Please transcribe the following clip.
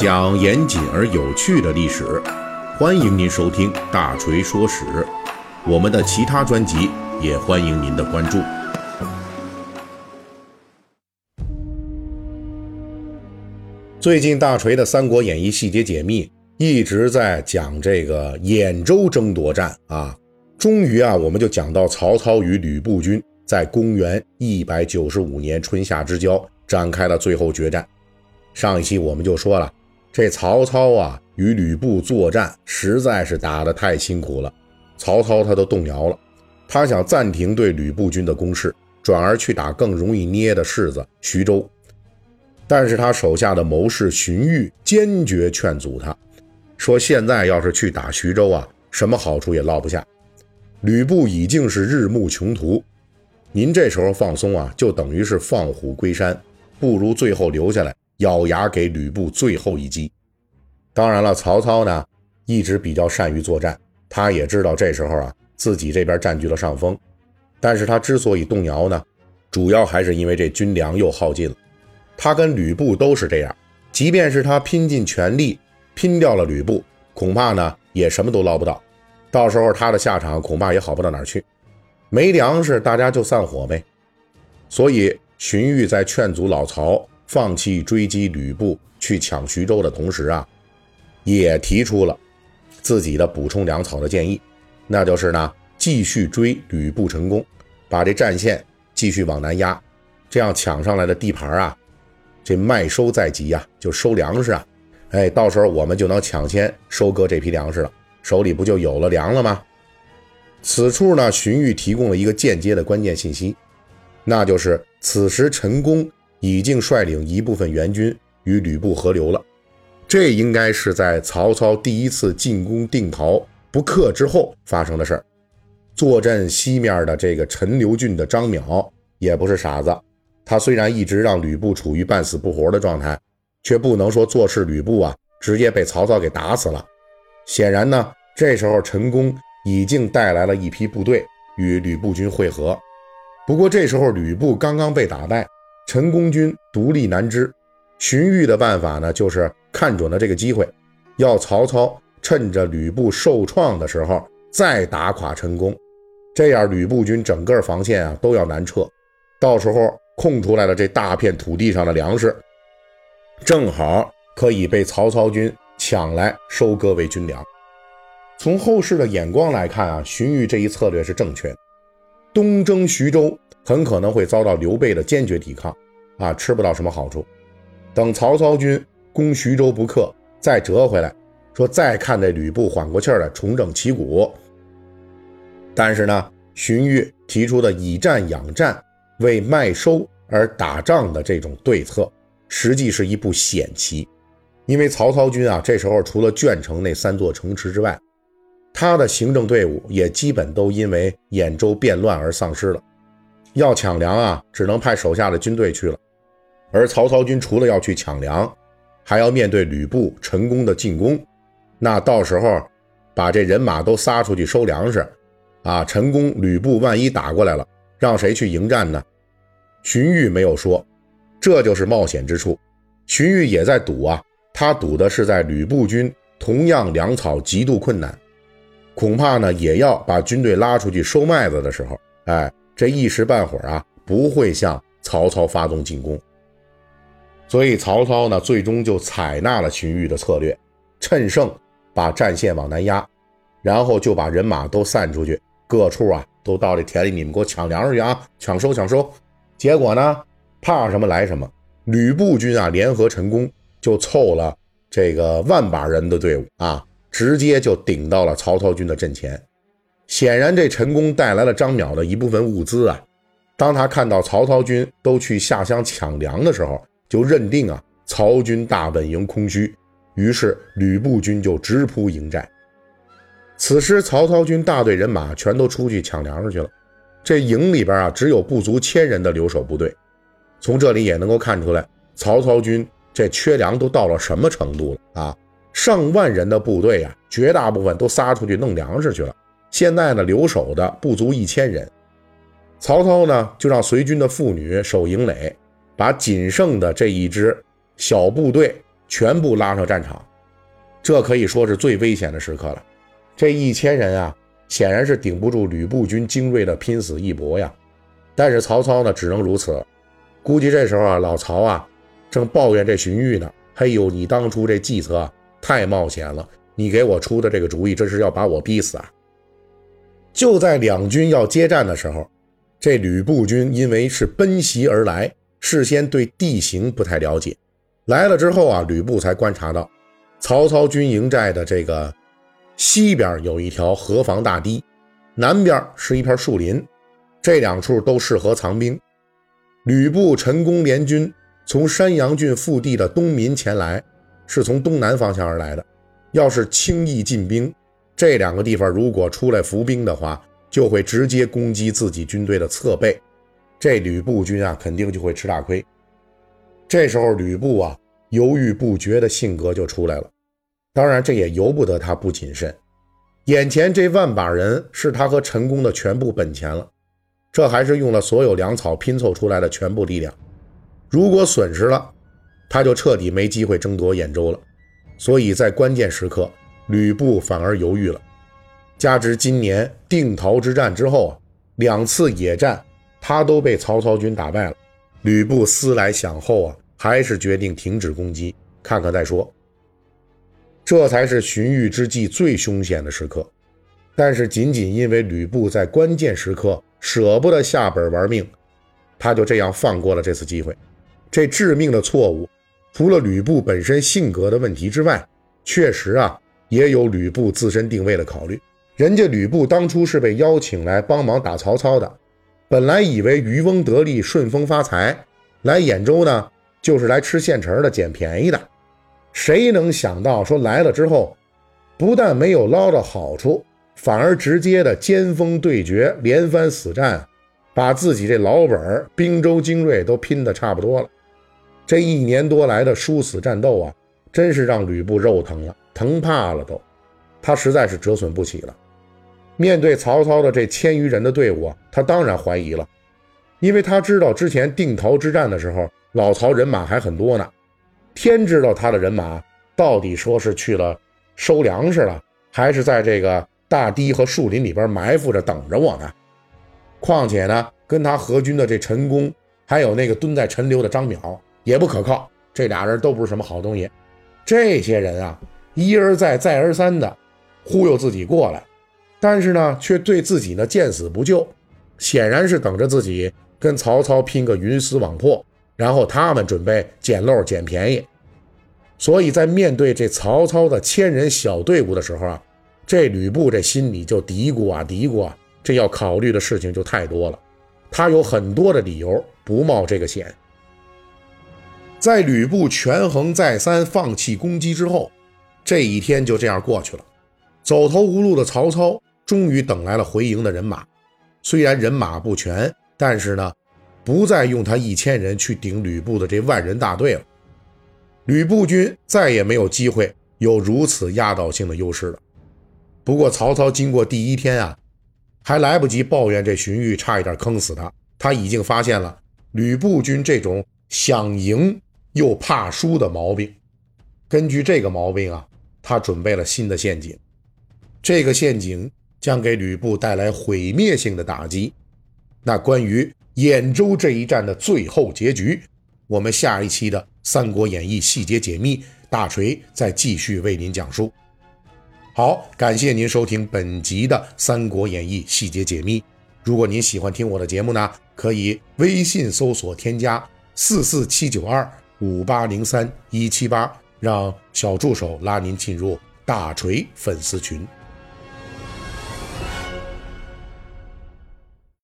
讲严谨而有趣的历史，欢迎您收听《大锤说史》。我们的其他专辑也欢迎您的关注。最近大锤的《三国演义》细节解密一直在讲这个兖州争夺战啊，终于啊，我们就讲到曹操与吕布军在公元一百九十五年春夏之交展开了最后决战。上一期我们就说了，这曹操啊与吕布作战实在是打得太辛苦了，曹操他都动摇了，他想暂停对吕布军的攻势，转而去打更容易捏的柿子徐州。但是他手下的谋士荀彧坚决劝阻他，说：“现在要是去打徐州啊，什么好处也落不下。吕布已经是日暮穷途，您这时候放松啊，就等于是放虎归山，不如最后留下来，咬牙给吕布最后一击。当然了，曹操呢一直比较善于作战，他也知道这时候啊自己这边占据了上风，但是他之所以动摇呢，主要还是因为这军粮又耗尽了。”他跟吕布都是这样，即便是他拼尽全力拼掉了吕布，恐怕呢也什么都捞不到，到时候他的下场恐怕也好不到哪儿去。没粮食，大家就散伙呗。所以荀彧在劝阻老曹放弃追击吕布去抢徐州的同时啊，也提出了自己的补充粮草的建议，那就是呢继续追吕布成功，把这战线继续往南压，这样抢上来的地盘啊。这麦收在即呀，就收粮食啊，哎，到时候我们就能抢先收割这批粮食了，手里不就有了粮了吗？此处呢，荀彧提供了一个间接的关键信息，那就是此时陈宫已经率领一部分援军与吕布合流了。这应该是在曹操第一次进攻定陶不克之后发生的事儿。坐镇西面的这个陈留郡的张邈也不是傻子。他虽然一直让吕布处于半死不活的状态，却不能说坐视吕布啊直接被曹操给打死了。显然呢，这时候陈宫已经带来了一批部队与吕布军会合。不过这时候吕布刚刚被打败，陈宫军独立难支。荀彧的办法呢，就是看准了这个机会，要曹操趁着吕布受创的时候再打垮陈宫，这样吕布军整个防线啊都要难撤，到时候。空出来了这大片土地上的粮食，正好可以被曹操军抢来收割为军粮。从后世的眼光来看啊，荀彧这一策略是正确的。东征徐州很可能会遭到刘备的坚决抵抗，啊，吃不到什么好处。等曹操军攻徐州不克，再折回来，说再看这吕布缓过气儿来，重整旗鼓。但是呢，荀彧提出的以战养战。为麦收而打仗的这种对策，实际是一步险棋，因为曹操军啊，这时候除了鄄城那三座城池之外，他的行政队伍也基本都因为兖州变乱而丧失了。要抢粮啊，只能派手下的军队去了。而曹操军除了要去抢粮，还要面对吕布、陈宫的进攻，那到时候把这人马都撒出去收粮食，啊，陈宫、吕布万一打过来了，让谁去迎战呢？荀彧没有说，这就是冒险之处。荀彧也在赌啊，他赌的是在吕布军同样粮草极度困难，恐怕呢也要把军队拉出去收麦子的时候，哎，这一时半会儿啊不会向曹操发动进攻。所以曹操呢最终就采纳了荀彧的策略，趁胜把战线往南压，然后就把人马都散出去，各处啊都到这田里，你们给我抢粮食去啊，抢收抢收。结果呢，怕什么来什么，吕布军啊联合陈宫，就凑了这个万把人的队伍啊，直接就顶到了曹操军的阵前。显然，这陈宫带来了张邈的一部分物资啊。当他看到曹操军都去下乡抢粮的时候，就认定啊曹军大本营空虚，于是吕布军就直扑营寨。此时，曹操军大队人马全都出去抢粮食去了。这营里边啊，只有不足千人的留守部队。从这里也能够看出来，曹操军这缺粮都到了什么程度了啊！上万人的部队啊，绝大部分都撒出去弄粮食去了。现在呢，留守的不足一千人。曹操呢，就让随军的妇女守营垒，把仅剩的这一支小部队全部拉上战场。这可以说是最危险的时刻了。这一千人啊，显然是顶不住吕布军精锐的拼死一搏呀。但是曹操呢，只能如此。估计这时候啊，老曹啊，正抱怨这荀彧呢：“嘿呦，你当初这计策太冒险了，你给我出的这个主意，这是要把我逼死啊！”就在两军要接战的时候，这吕布军因为是奔袭而来，事先对地形不太了解，来了之后啊，吕布才观察到，曹操军营寨的这个西边有一条河防大堤，南边是一片树林，这两处都适合藏兵。吕布、陈宫联军从山阳郡腹地的东民前来，是从东南方向而来的，要是轻易进兵。这两个地方如果出来伏兵的话，就会直接攻击自己军队的侧背，这吕布军啊肯定就会吃大亏。这时候吕布啊犹豫不决的性格就出来了，当然这也由不得他不谨慎。眼前这万把人是他和陈宫的全部本钱了，这还是用了所有粮草拼凑出来的全部力量，如果损失了，他就彻底没机会争夺兖州了。所以在关键时刻。吕布反而犹豫了，加之今年定陶之战之后啊，两次野战他都被曹操军打败了。吕布思来想后啊，还是决定停止攻击，看看再说。这才是荀彧之计最凶险的时刻。但是仅仅因为吕布在关键时刻舍不得下本玩命，他就这样放过了这次机会。这致命的错误，除了吕布本身性格的问题之外，确实啊。也有吕布自身定位的考虑，人家吕布当初是被邀请来帮忙打曹操的，本来以为渔翁得利、顺风发财，来兖州呢就是来吃现成的、捡便宜的，谁能想到说来了之后，不但没有捞到好处，反而直接的尖锋对决、连番死战，把自己这老本儿滨州精锐都拼得差不多了。这一年多来的殊死战斗啊，真是让吕布肉疼了。疼怕了都，他实在是折损不起了。面对曹操的这千余人的队伍，他当然怀疑了，因为他知道之前定陶之战的时候，老曹人马还很多呢。天知道他的人马到底说是去了收粮食了，还是在这个大堤和树林里边埋伏着等着我呢？况且呢，跟他合军的这陈宫，还有那个蹲在陈留的张邈也不可靠，这俩人都不是什么好东西。这些人啊。一而再，再而三的忽悠自己过来，但是呢，却对自己呢见死不救，显然是等着自己跟曹操拼个鱼死网破，然后他们准备捡漏捡便宜。所以在面对这曹操的千人小队伍的时候啊，这吕布这心里就嘀咕啊嘀咕啊，这要考虑的事情就太多了，他有很多的理由不冒这个险。在吕布权衡再三，放弃攻击之后。这一天就这样过去了，走投无路的曹操终于等来了回营的人马。虽然人马不全，但是呢，不再用他一千人去顶吕布的这万人大队了。吕布军再也没有机会有如此压倒性的优势了。不过曹操经过第一天啊，还来不及抱怨这荀彧差一点坑死他，他已经发现了吕布军这种想赢又怕输的毛病。根据这个毛病啊。他准备了新的陷阱，这个陷阱将给吕布带来毁灭性的打击。那关于兖州这一战的最后结局，我们下一期的《三国演义》细节解密，大锤再继续为您讲述。好，感谢您收听本集的《三国演义》细节解密。如果您喜欢听我的节目呢，可以微信搜索添加四四七九二五八零三一七八。让小助手拉您进入大锤粉丝群。